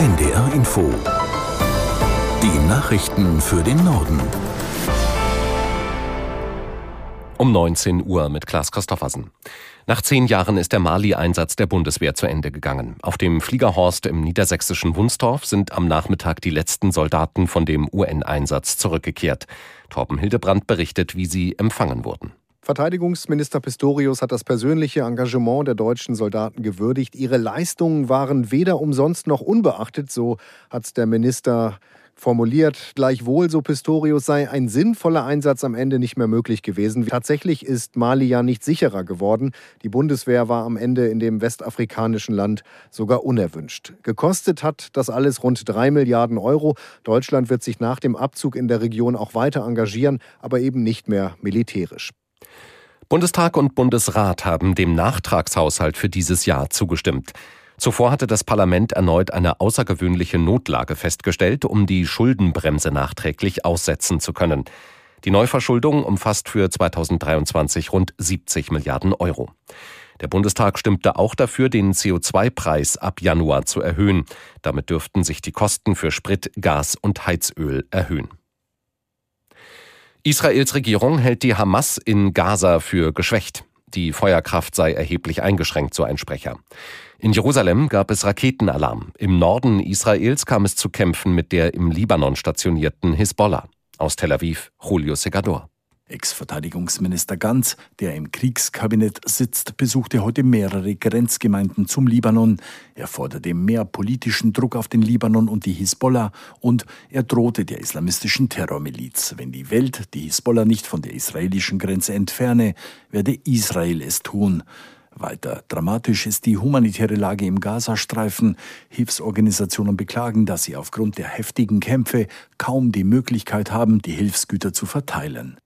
NDR Info. Die Nachrichten für den Norden. Um 19 Uhr mit Klaas Christoffersen. Nach zehn Jahren ist der Mali-Einsatz der Bundeswehr zu Ende gegangen. Auf dem Fliegerhorst im niedersächsischen Wunstorf sind am Nachmittag die letzten Soldaten von dem UN-Einsatz zurückgekehrt. Torben Hildebrand berichtet, wie sie empfangen wurden. Verteidigungsminister Pistorius hat das persönliche Engagement der deutschen Soldaten gewürdigt. Ihre Leistungen waren weder umsonst noch unbeachtet, so hat der Minister formuliert. Gleichwohl, so Pistorius, sei ein sinnvoller Einsatz am Ende nicht mehr möglich gewesen. Tatsächlich ist Mali ja nicht sicherer geworden. Die Bundeswehr war am Ende in dem westafrikanischen Land sogar unerwünscht. Gekostet hat das alles rund drei Milliarden Euro. Deutschland wird sich nach dem Abzug in der Region auch weiter engagieren, aber eben nicht mehr militärisch. Bundestag und Bundesrat haben dem Nachtragshaushalt für dieses Jahr zugestimmt. Zuvor hatte das Parlament erneut eine außergewöhnliche Notlage festgestellt, um die Schuldenbremse nachträglich aussetzen zu können. Die Neuverschuldung umfasst für 2023 rund 70 Milliarden Euro. Der Bundestag stimmte auch dafür, den CO2-Preis ab Januar zu erhöhen. Damit dürften sich die Kosten für Sprit, Gas und Heizöl erhöhen. Israels Regierung hält die Hamas in Gaza für geschwächt. Die Feuerkraft sei erheblich eingeschränkt, so ein Sprecher. In Jerusalem gab es Raketenalarm. Im Norden Israels kam es zu Kämpfen mit der im Libanon stationierten Hisbollah. Aus Tel Aviv, Julio Segador. Ex-Verteidigungsminister Ganz, der im Kriegskabinett sitzt, besuchte heute mehrere Grenzgemeinden zum Libanon. Er forderte mehr politischen Druck auf den Libanon und die Hisbollah und er drohte der islamistischen Terrormiliz. Wenn die Welt die Hisbollah nicht von der israelischen Grenze entferne, werde Israel es tun. Weiter dramatisch ist die humanitäre Lage im Gazastreifen. Hilfsorganisationen beklagen, dass sie aufgrund der heftigen Kämpfe kaum die Möglichkeit haben, die Hilfsgüter zu verteilen.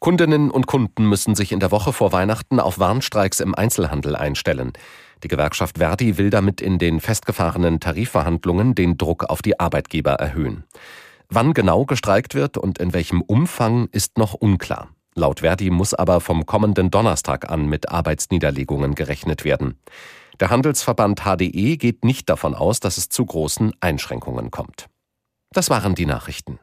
Kundinnen und Kunden müssen sich in der Woche vor Weihnachten auf Warnstreiks im Einzelhandel einstellen. Die Gewerkschaft Verdi will damit in den festgefahrenen Tarifverhandlungen den Druck auf die Arbeitgeber erhöhen. Wann genau gestreikt wird und in welchem Umfang ist noch unklar. Laut Verdi muss aber vom kommenden Donnerstag an mit Arbeitsniederlegungen gerechnet werden. Der Handelsverband HDE geht nicht davon aus, dass es zu großen Einschränkungen kommt. Das waren die Nachrichten.